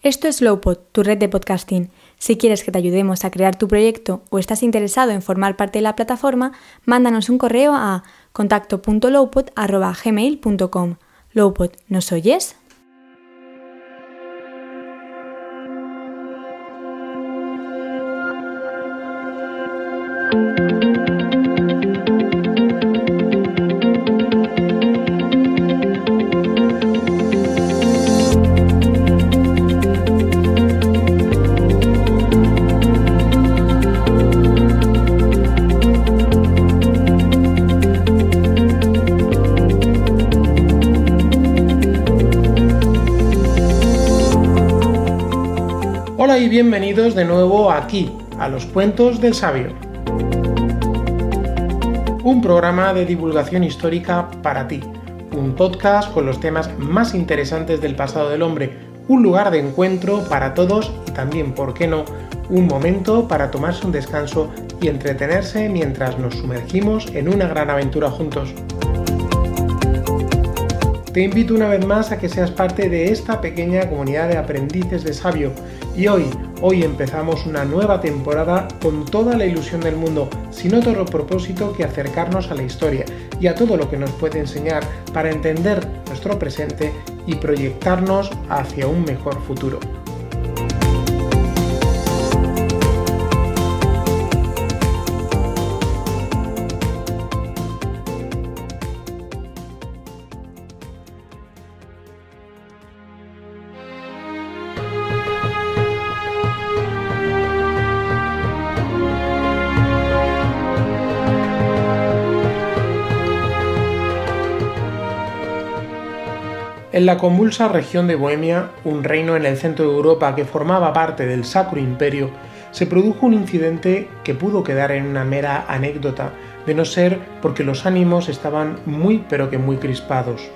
Esto es Lowpod, tu red de podcasting. Si quieres que te ayudemos a crear tu proyecto o estás interesado en formar parte de la plataforma, mándanos un correo a contacto.lowpod.gmail.com. Lowpod, ¿nos oyes? Bienvenidos de nuevo aquí, a los Cuentos del Sabio. Un programa de divulgación histórica para ti, un podcast con los temas más interesantes del pasado del hombre, un lugar de encuentro para todos y también, ¿por qué no?, un momento para tomarse un descanso y entretenerse mientras nos sumergimos en una gran aventura juntos. Te invito una vez más a que seas parte de esta pequeña comunidad de aprendices de sabio y hoy, hoy empezamos una nueva temporada con toda la ilusión del mundo, sin otro propósito que acercarnos a la historia y a todo lo que nos puede enseñar para entender nuestro presente y proyectarnos hacia un mejor futuro. La convulsa región de Bohemia, un reino en el centro de Europa que formaba parte del Sacro Imperio, se produjo un incidente que pudo quedar en una mera anécdota, de no ser porque los ánimos estaban muy pero que muy crispados.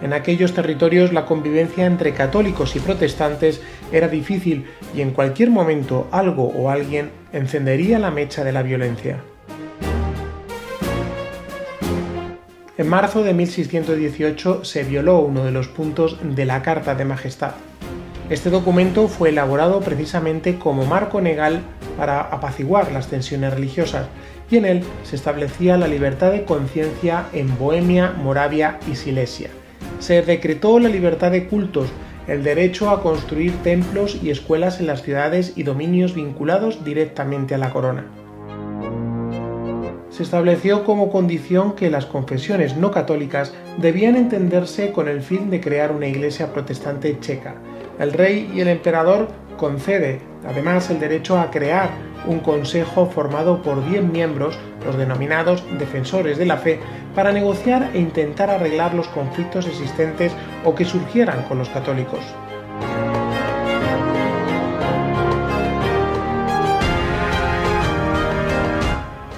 En aquellos territorios la convivencia entre católicos y protestantes era difícil y en cualquier momento algo o alguien encendería la mecha de la violencia. En marzo de 1618 se violó uno de los puntos de la Carta de Majestad. Este documento fue elaborado precisamente como marco legal para apaciguar las tensiones religiosas y en él se establecía la libertad de conciencia en Bohemia, Moravia y Silesia. Se decretó la libertad de cultos, el derecho a construir templos y escuelas en las ciudades y dominios vinculados directamente a la corona se estableció como condición que las confesiones no católicas debían entenderse con el fin de crear una iglesia protestante checa. El rey y el emperador concede además el derecho a crear un consejo formado por 10 miembros, los denominados defensores de la fe, para negociar e intentar arreglar los conflictos existentes o que surgieran con los católicos.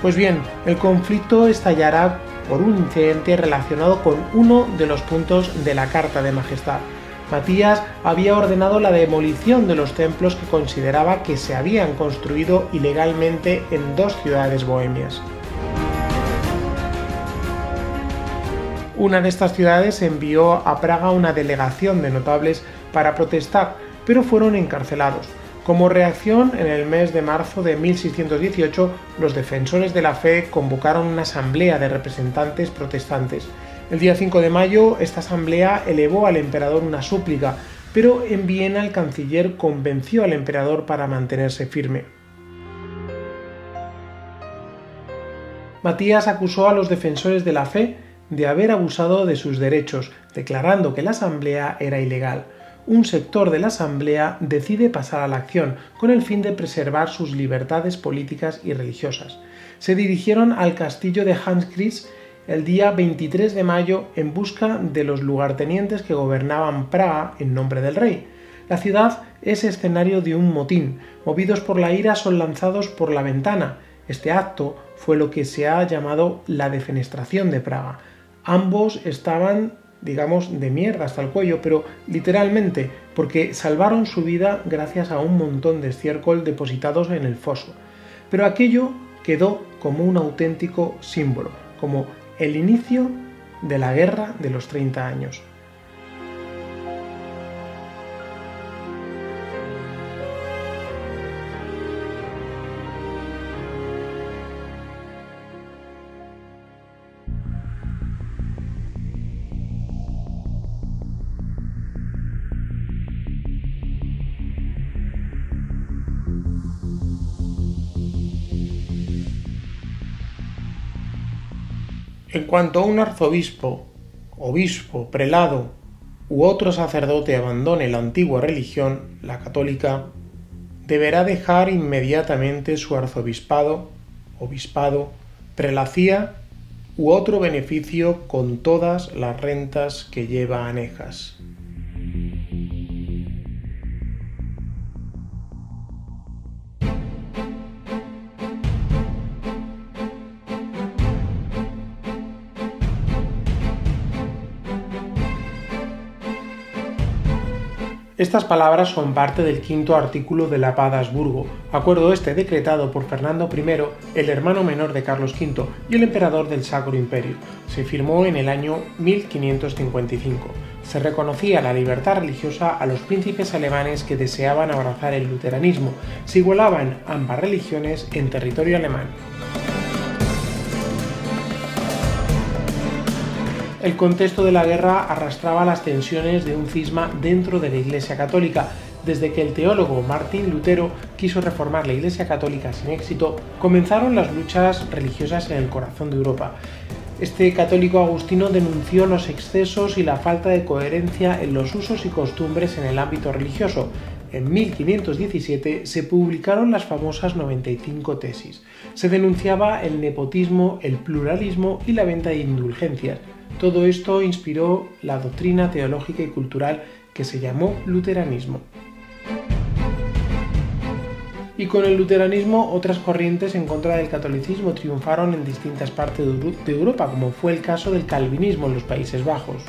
Pues bien, el conflicto estallará por un incidente relacionado con uno de los puntos de la Carta de Majestad. Matías había ordenado la demolición de los templos que consideraba que se habían construido ilegalmente en dos ciudades bohemias. Una de estas ciudades envió a Praga una delegación de notables para protestar, pero fueron encarcelados. Como reacción, en el mes de marzo de 1618, los defensores de la fe convocaron una asamblea de representantes protestantes. El día 5 de mayo, esta asamblea elevó al emperador una súplica, pero en Viena el canciller convenció al emperador para mantenerse firme. Matías acusó a los defensores de la fe de haber abusado de sus derechos, declarando que la asamblea era ilegal un sector de la Asamblea decide pasar a la acción con el fin de preservar sus libertades políticas y religiosas. Se dirigieron al castillo de Hans Chris el día 23 de mayo en busca de los lugartenientes que gobernaban Praga en nombre del rey. La ciudad es escenario de un motín. Movidos por la ira son lanzados por la ventana. Este acto fue lo que se ha llamado la defenestración de Praga. Ambos estaban, digamos, de mierda hasta el cuello, pero literalmente, porque salvaron su vida gracias a un montón de estiércol depositados en el foso. Pero aquello quedó como un auténtico símbolo, como el inicio de la guerra de los 30 años. En cuanto un arzobispo, obispo, prelado u otro sacerdote abandone la antigua religión, la católica, deberá dejar inmediatamente su arzobispado, obispado, prelacía u otro beneficio con todas las rentas que lleva anejas. Estas palabras son parte del quinto artículo de la Habsburgo, acuerdo este decretado por Fernando I, el hermano menor de Carlos V y el emperador del Sacro Imperio. Se firmó en el año 1555. Se reconocía la libertad religiosa a los príncipes alemanes que deseaban abrazar el luteranismo. Se igualaban ambas religiones en territorio alemán. El contexto de la guerra arrastraba las tensiones de un cisma dentro de la Iglesia Católica. Desde que el teólogo Martín Lutero quiso reformar la Iglesia Católica sin éxito, comenzaron las luchas religiosas en el corazón de Europa. Este católico agustino denunció los excesos y la falta de coherencia en los usos y costumbres en el ámbito religioso. En 1517 se publicaron las famosas 95 tesis. Se denunciaba el nepotismo, el pluralismo y la venta de indulgencias. Todo esto inspiró la doctrina teológica y cultural que se llamó luteranismo. Y con el luteranismo otras corrientes en contra del catolicismo triunfaron en distintas partes de Europa, como fue el caso del calvinismo en los Países Bajos.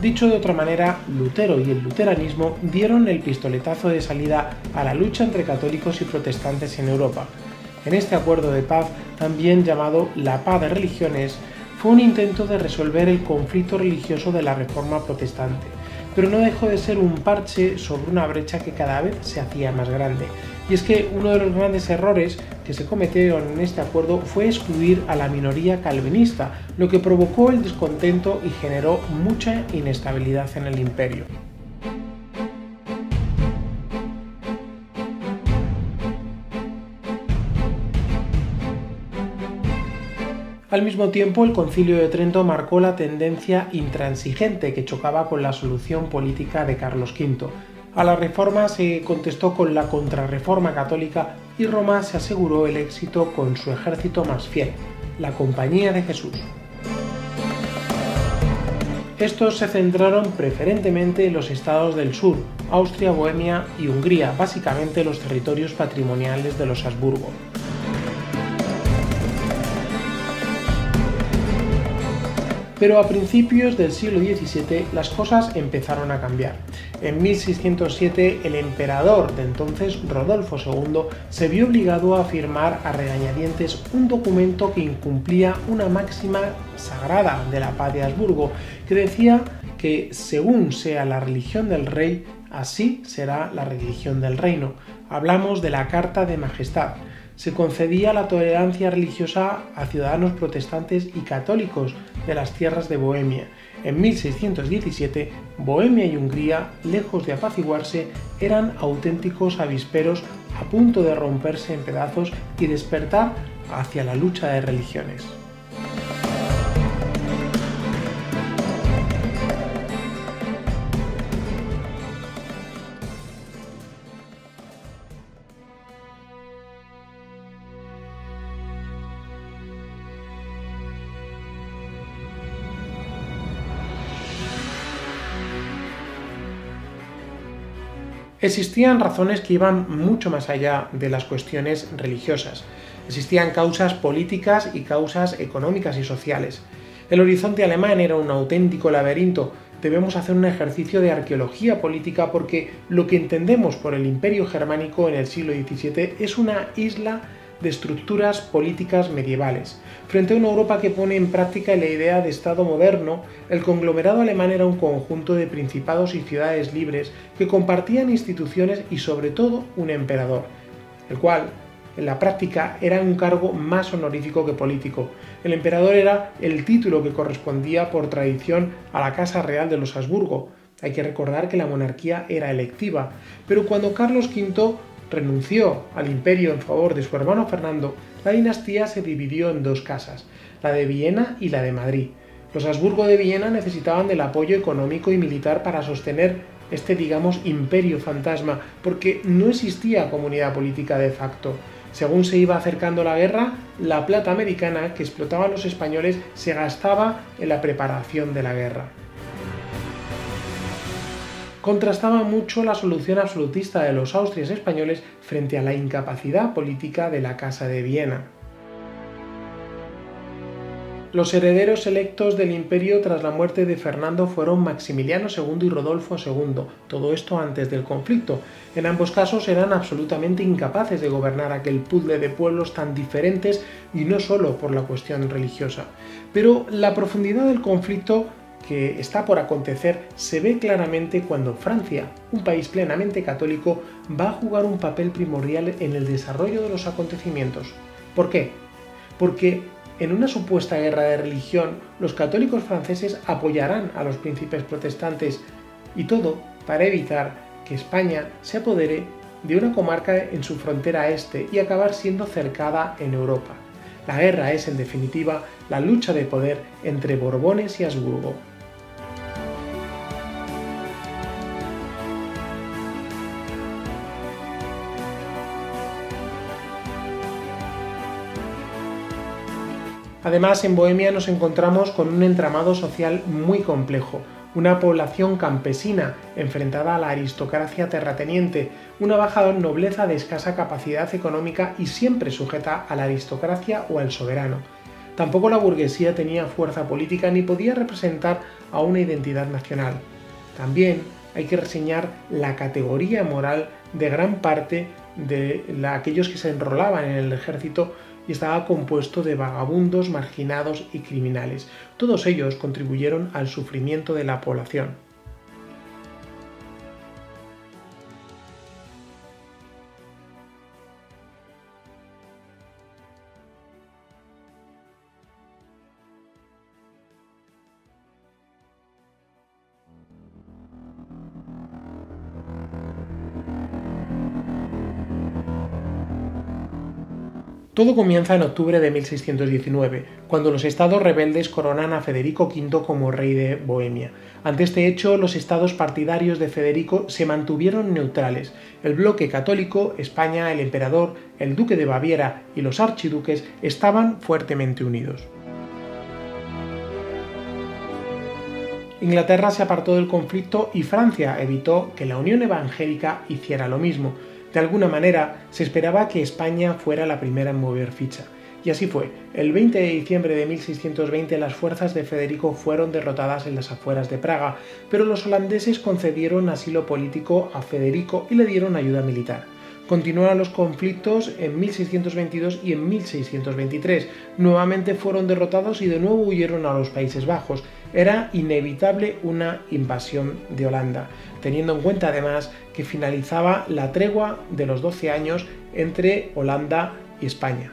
Dicho de otra manera, Lutero y el luteranismo dieron el pistoletazo de salida a la lucha entre católicos y protestantes en Europa, en este acuerdo de paz, también llamado la paz de religiones, fue un intento de resolver el conflicto religioso de la Reforma protestante, pero no dejó de ser un parche sobre una brecha que cada vez se hacía más grande. Y es que uno de los grandes errores que se cometieron en este acuerdo fue excluir a la minoría calvinista, lo que provocó el descontento y generó mucha inestabilidad en el imperio. Al mismo tiempo, el Concilio de Trento marcó la tendencia intransigente que chocaba con la solución política de Carlos V. A la reforma se contestó con la contrarreforma católica y Roma se aseguró el éxito con su ejército más fiel, la Compañía de Jesús. Estos se centraron preferentemente en los estados del sur, Austria, Bohemia y Hungría, básicamente los territorios patrimoniales de los Habsburgo. Pero a principios del siglo XVII las cosas empezaron a cambiar. En 1607 el emperador de entonces, Rodolfo II, se vio obligado a firmar a regañadientes un documento que incumplía una máxima sagrada de la paz de Habsburgo, que decía que según sea la religión del rey, así será la religión del reino. Hablamos de la Carta de Majestad se concedía la tolerancia religiosa a ciudadanos protestantes y católicos de las tierras de Bohemia. En 1617, Bohemia y Hungría, lejos de apaciguarse, eran auténticos avisperos a punto de romperse en pedazos y despertar hacia la lucha de religiones. Existían razones que iban mucho más allá de las cuestiones religiosas. Existían causas políticas y causas económicas y sociales. El horizonte alemán era un auténtico laberinto. Debemos hacer un ejercicio de arqueología política porque lo que entendemos por el imperio germánico en el siglo XVII es una isla de estructuras políticas medievales. Frente a una Europa que pone en práctica la idea de Estado moderno, el conglomerado alemán era un conjunto de principados y ciudades libres que compartían instituciones y sobre todo un emperador, el cual, en la práctica, era un cargo más honorífico que político. El emperador era el título que correspondía por tradición a la Casa Real de los Habsburgo. Hay que recordar que la monarquía era electiva, pero cuando Carlos V renunció al imperio en favor de su hermano Fernando, la dinastía se dividió en dos casas, la de Viena y la de Madrid. Los Habsburgo de Viena necesitaban del apoyo económico y militar para sostener este, digamos, imperio fantasma, porque no existía comunidad política de facto. Según se iba acercando la guerra, la plata americana que explotaban los españoles se gastaba en la preparación de la guerra contrastaba mucho la solución absolutista de los austrias españoles frente a la incapacidad política de la Casa de Viena. Los herederos electos del imperio tras la muerte de Fernando fueron Maximiliano II y Rodolfo II, todo esto antes del conflicto. En ambos casos eran absolutamente incapaces de gobernar aquel puzzle de pueblos tan diferentes y no solo por la cuestión religiosa. Pero la profundidad del conflicto que está por acontecer se ve claramente cuando Francia, un país plenamente católico, va a jugar un papel primordial en el desarrollo de los acontecimientos. ¿Por qué? Porque en una supuesta guerra de religión, los católicos franceses apoyarán a los príncipes protestantes y todo para evitar que España se apodere de una comarca en su frontera este y acabar siendo cercada en Europa. La guerra es, en definitiva, la lucha de poder entre Borbones y Habsburgo. Además, en Bohemia nos encontramos con un entramado social muy complejo, una población campesina enfrentada a la aristocracia terrateniente, una baja nobleza de escasa capacidad económica y siempre sujeta a la aristocracia o al soberano. Tampoco la burguesía tenía fuerza política ni podía representar a una identidad nacional. También hay que reseñar la categoría moral de gran parte de aquellos que se enrolaban en el ejército y estaba compuesto de vagabundos, marginados y criminales. Todos ellos contribuyeron al sufrimiento de la población. Todo comienza en octubre de 1619, cuando los estados rebeldes coronan a Federico V como rey de Bohemia. Ante este hecho, los estados partidarios de Federico se mantuvieron neutrales. El bloque católico, España, el emperador, el duque de Baviera y los archiduques estaban fuertemente unidos. Inglaterra se apartó del conflicto y Francia evitó que la Unión Evangélica hiciera lo mismo. De alguna manera, se esperaba que España fuera la primera en mover ficha. Y así fue. El 20 de diciembre de 1620 las fuerzas de Federico fueron derrotadas en las afueras de Praga, pero los holandeses concedieron asilo político a Federico y le dieron ayuda militar. Continuaron los conflictos en 1622 y en 1623. Nuevamente fueron derrotados y de nuevo huyeron a los Países Bajos. Era inevitable una invasión de Holanda, teniendo en cuenta además que finalizaba la tregua de los 12 años entre Holanda y España.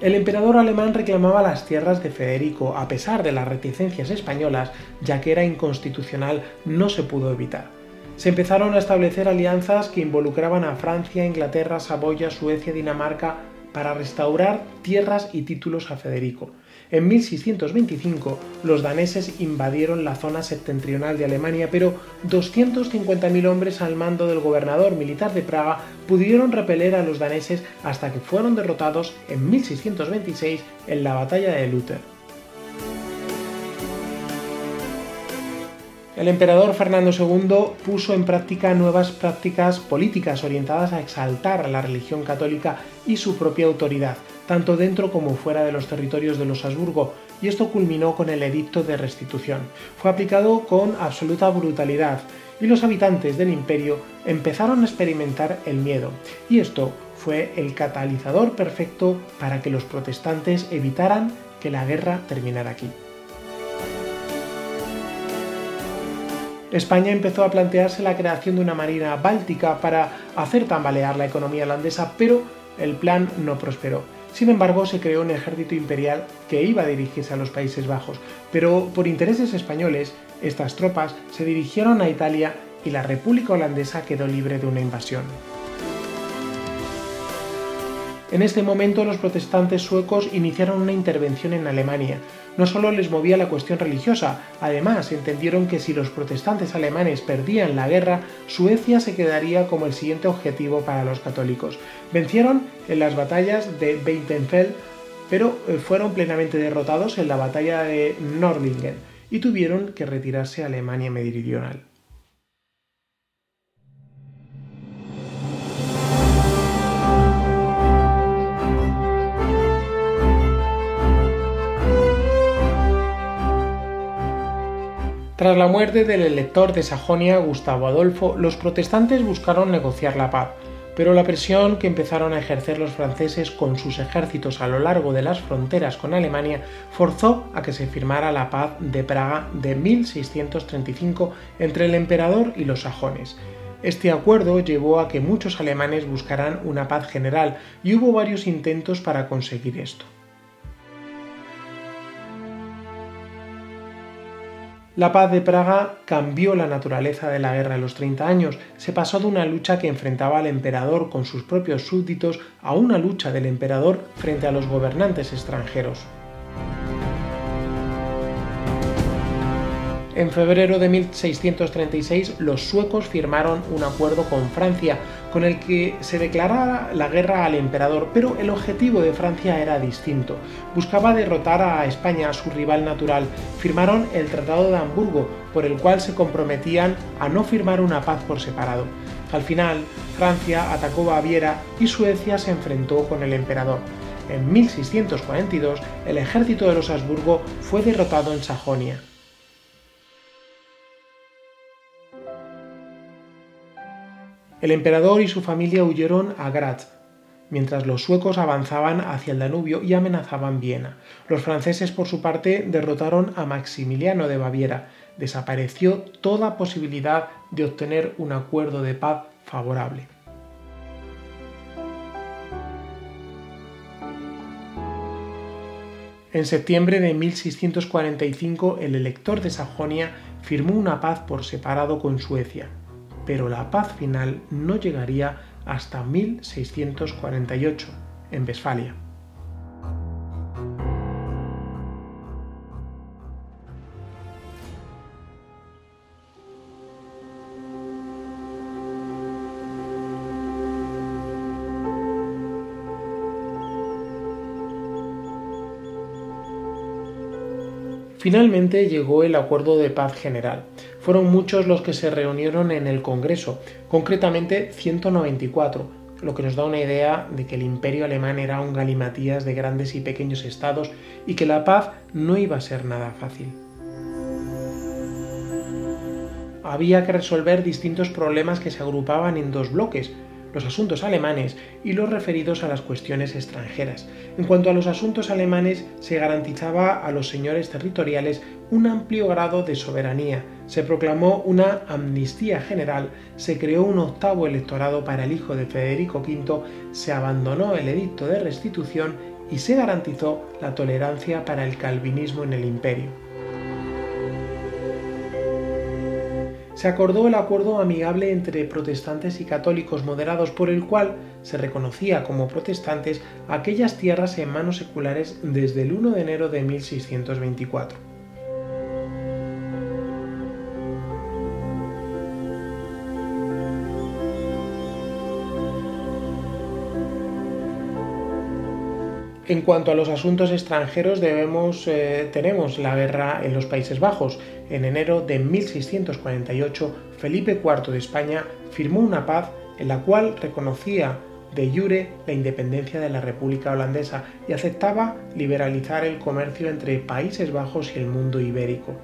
El emperador alemán reclamaba las tierras de Federico a pesar de las reticencias españolas, ya que era inconstitucional, no se pudo evitar. Se empezaron a establecer alianzas que involucraban a Francia, Inglaterra, Saboya, Suecia, Dinamarca, para restaurar tierras y títulos a Federico. En 1625 los daneses invadieron la zona septentrional de Alemania, pero 250.000 hombres al mando del gobernador militar de Praga pudieron repeler a los daneses hasta que fueron derrotados en 1626 en la batalla de Luther. El emperador Fernando II puso en práctica nuevas prácticas políticas orientadas a exaltar la religión católica y su propia autoridad, tanto dentro como fuera de los territorios de los Habsburgo, y esto culminó con el Edicto de Restitución. Fue aplicado con absoluta brutalidad y los habitantes del imperio empezaron a experimentar el miedo, y esto fue el catalizador perfecto para que los protestantes evitaran que la guerra terminara aquí. España empezó a plantearse la creación de una marina báltica para hacer tambalear la economía holandesa, pero el plan no prosperó. Sin embargo, se creó un ejército imperial que iba a dirigirse a los Países Bajos, pero por intereses españoles, estas tropas se dirigieron a Italia y la República Holandesa quedó libre de una invasión. En este momento los protestantes suecos iniciaron una intervención en Alemania. No solo les movía la cuestión religiosa, además entendieron que si los protestantes alemanes perdían la guerra, Suecia se quedaría como el siguiente objetivo para los católicos. Vencieron en las batallas de Beintenfeld, pero eh, fueron plenamente derrotados en la batalla de Nordlingen y tuvieron que retirarse a Alemania meridional. Tras la muerte del elector de Sajonia, Gustavo Adolfo, los protestantes buscaron negociar la paz, pero la presión que empezaron a ejercer los franceses con sus ejércitos a lo largo de las fronteras con Alemania forzó a que se firmara la paz de Praga de 1635 entre el emperador y los sajones. Este acuerdo llevó a que muchos alemanes buscaran una paz general y hubo varios intentos para conseguir esto. La paz de Praga cambió la naturaleza de la guerra de los 30 años, se pasó de una lucha que enfrentaba al emperador con sus propios súbditos a una lucha del emperador frente a los gobernantes extranjeros. En febrero de 1636 los suecos firmaron un acuerdo con Francia con el que se declarara la guerra al emperador, pero el objetivo de Francia era distinto. Buscaba derrotar a España, su rival natural. Firmaron el Tratado de Hamburgo, por el cual se comprometían a no firmar una paz por separado. Al final, Francia atacó Baviera y Suecia se enfrentó con el emperador. En 1642, el ejército de los Habsburgo fue derrotado en Sajonia. El emperador y su familia huyeron a Graz, mientras los suecos avanzaban hacia el Danubio y amenazaban Viena. Los franceses, por su parte, derrotaron a Maximiliano de Baviera. Desapareció toda posibilidad de obtener un acuerdo de paz favorable. En septiembre de 1645, el elector de Sajonia firmó una paz por separado con Suecia pero la paz final no llegaría hasta 1648, en Westfalia. Finalmente llegó el acuerdo de paz general. Fueron muchos los que se reunieron en el Congreso, concretamente 194, lo que nos da una idea de que el imperio alemán era un galimatías de grandes y pequeños estados y que la paz no iba a ser nada fácil. Había que resolver distintos problemas que se agrupaban en dos bloques, los asuntos alemanes y los referidos a las cuestiones extranjeras. En cuanto a los asuntos alemanes, se garantizaba a los señores territoriales un amplio grado de soberanía, se proclamó una amnistía general, se creó un octavo electorado para el hijo de Federico V, se abandonó el edicto de restitución y se garantizó la tolerancia para el calvinismo en el imperio. Se acordó el acuerdo amigable entre protestantes y católicos moderados por el cual se reconocía como protestantes aquellas tierras en manos seculares desde el 1 de enero de 1624. En cuanto a los asuntos extranjeros, debemos, eh, tenemos la guerra en los Países Bajos. En enero de 1648, Felipe IV de España firmó una paz en la cual reconocía de jure la independencia de la República Holandesa y aceptaba liberalizar el comercio entre Países Bajos y el mundo ibérico.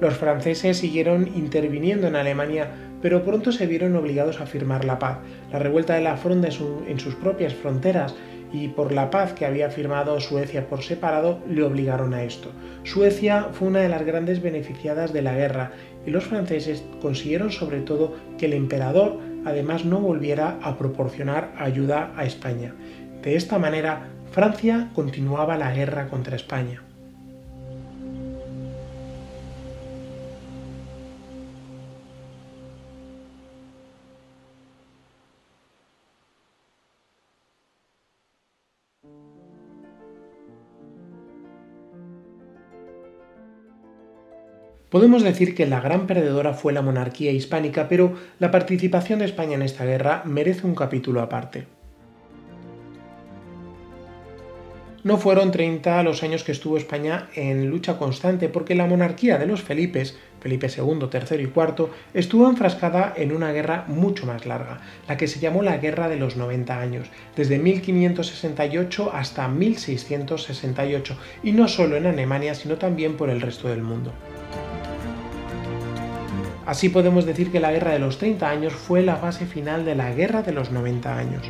Los franceses siguieron interviniendo en Alemania, pero pronto se vieron obligados a firmar la paz. La revuelta de la Fronda en sus propias fronteras y por la paz que había firmado Suecia por separado le obligaron a esto. Suecia fue una de las grandes beneficiadas de la guerra y los franceses consiguieron sobre todo que el emperador además no volviera a proporcionar ayuda a España. De esta manera, Francia continuaba la guerra contra España. Podemos decir que la gran perdedora fue la monarquía hispánica, pero la participación de España en esta guerra merece un capítulo aparte. No fueron 30 los años que estuvo España en lucha constante, porque la monarquía de los Felipes, Felipe II, III y IV, estuvo enfrascada en una guerra mucho más larga, la que se llamó la Guerra de los 90 años, desde 1568 hasta 1668, y no solo en Alemania, sino también por el resto del mundo. Así podemos decir que la Guerra de los 30 años fue la fase final de la Guerra de los 90 años.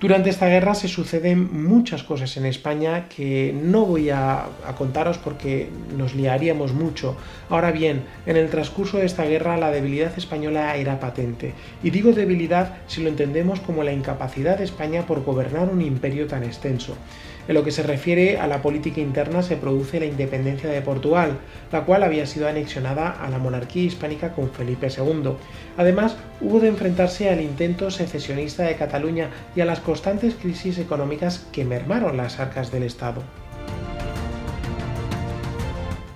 Durante esta guerra se suceden muchas cosas en España que no voy a, contaros porque nos liaríamos mucho. Ahora bien, en el transcurso de esta guerra la debilidad española era patente. Y digo debilidad si lo entendemos como la incapacidad de España por gobernar un imperio tan extenso. En lo que se refiere a la política interna se produce la independencia de Portugal, la cual había sido anexionada a la monarquía hispánica con Felipe II. Además, hubo de enfrentarse al intento secesionista de Cataluña y a las constantes crisis económicas que mermaron las arcas del Estado.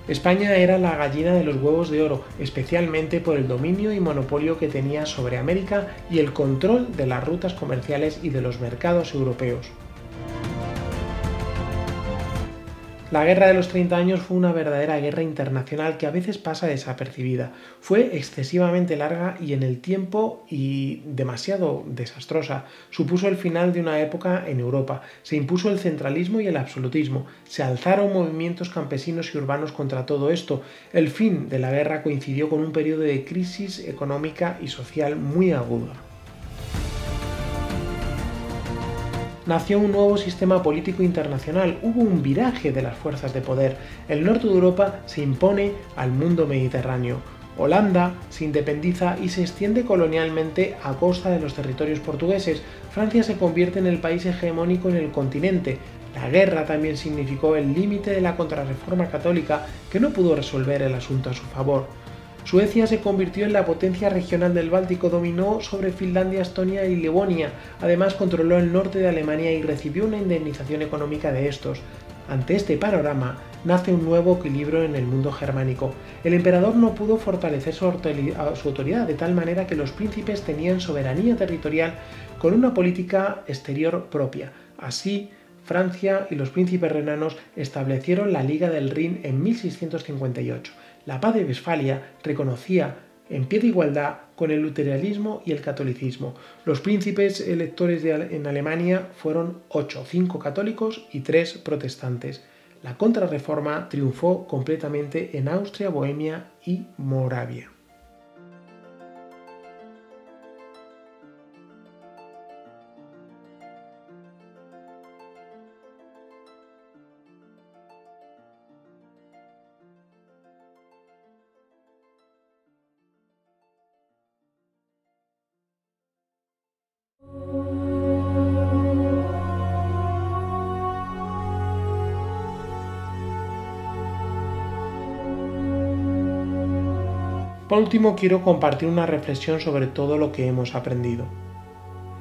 España era la gallina de los huevos de oro, especialmente por el dominio y monopolio que tenía sobre América y el control de las rutas comerciales y de los mercados europeos. La Guerra de los 30 años fue una verdadera guerra internacional que a veces pasa desapercibida. Fue excesivamente larga y en el tiempo y demasiado desastrosa. Supuso el final de una época en Europa. Se impuso el centralismo y el absolutismo. Se alzaron movimientos campesinos y urbanos contra todo esto. El fin de la guerra coincidió con un periodo de crisis económica y social muy aguda. Nació un nuevo sistema político internacional, hubo un viraje de las fuerzas de poder. El norte de Europa se impone al mundo mediterráneo. Holanda se independiza y se extiende colonialmente a costa de los territorios portugueses. Francia se convierte en el país hegemónico en el continente. La guerra también significó el límite de la contrarreforma católica que no pudo resolver el asunto a su favor. Suecia se convirtió en la potencia regional del Báltico, dominó sobre Finlandia, Estonia y Letonia, además controló el norte de Alemania y recibió una indemnización económica de estos. Ante este panorama, nace un nuevo equilibrio en el mundo germánico. El emperador no pudo fortalecer su autoridad de tal manera que los príncipes tenían soberanía territorial con una política exterior propia. Así, Francia y los príncipes renanos establecieron la Liga del Rin en 1658 la paz de Westfalia reconocía en pie de igualdad con el luteranismo y el catolicismo. Los príncipes electores en Alemania fueron ocho, cinco católicos y tres protestantes. La contrarreforma triunfó completamente en Austria, Bohemia y Moravia. Por último, quiero compartir una reflexión sobre todo lo que hemos aprendido.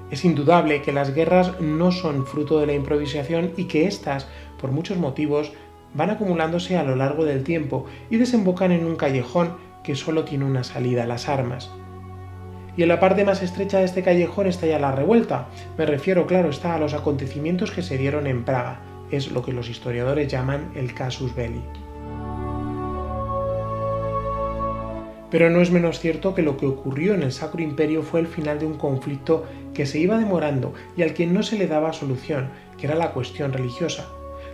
Es indudable que las guerras no son fruto de la improvisación y que éstas, por muchos motivos, van acumulándose a lo largo del tiempo y desembocan en un callejón que solo tiene una salida, las armas. Y en la parte más estrecha de este callejón está ya la revuelta. Me refiero, claro, está a los acontecimientos que se dieron en Praga. Es lo que los historiadores llaman el casus belli. Pero no es menos cierto que lo que ocurrió en el Sacro Imperio fue el final de un conflicto que se iba demorando y al que no se le daba solución, que era la cuestión religiosa.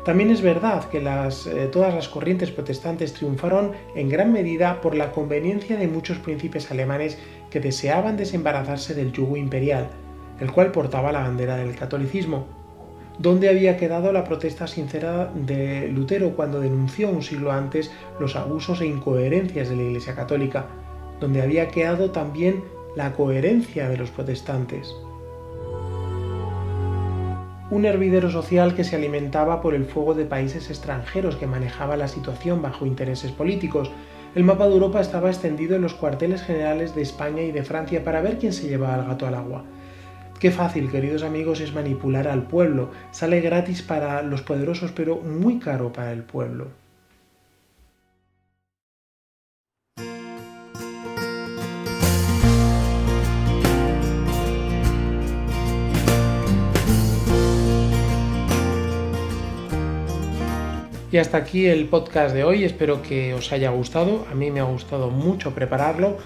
También es verdad que eh, todas las corrientes protestantes triunfaron en gran medida por la conveniencia de muchos príncipes alemanes que deseaban desembarazarse del yugo imperial, el cual portaba la bandera del catolicismo. ¿Dónde había quedado la protesta sincera de Lutero cuando denunció un siglo antes los abusos e incoherencias de la Iglesia Católica? ¿Dónde había quedado también la coherencia de los protestantes? un hervidero social que se alimentaba por el fuego de países extranjeros que manejaba la situación bajo intereses políticos. El mapa de Europa estaba extendido en los cuarteles generales de España y de Francia para ver quién se llevaba al gato al agua. Qué fácil, queridos amigos, es manipular al pueblo. Sale gratis para los poderosos, pero muy caro para el pueblo. Y hasta aquí el podcast de hoy, espero que os haya gustado, a mí me ha gustado mucho prepararlo.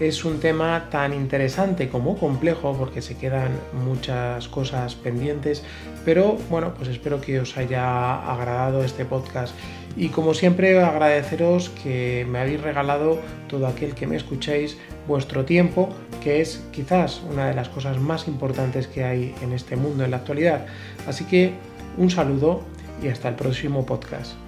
Es un tema tan interesante como complejo porque se quedan muchas cosas pendientes, pero bueno, pues espero que os haya agradado este podcast. Y como siempre agradeceros que me habéis regalado todo aquel que me escuchéis vuestro tiempo, que es quizás una de las cosas más importantes que hay en este mundo en la actualidad. Así que un saludo y hasta el próximo podcast.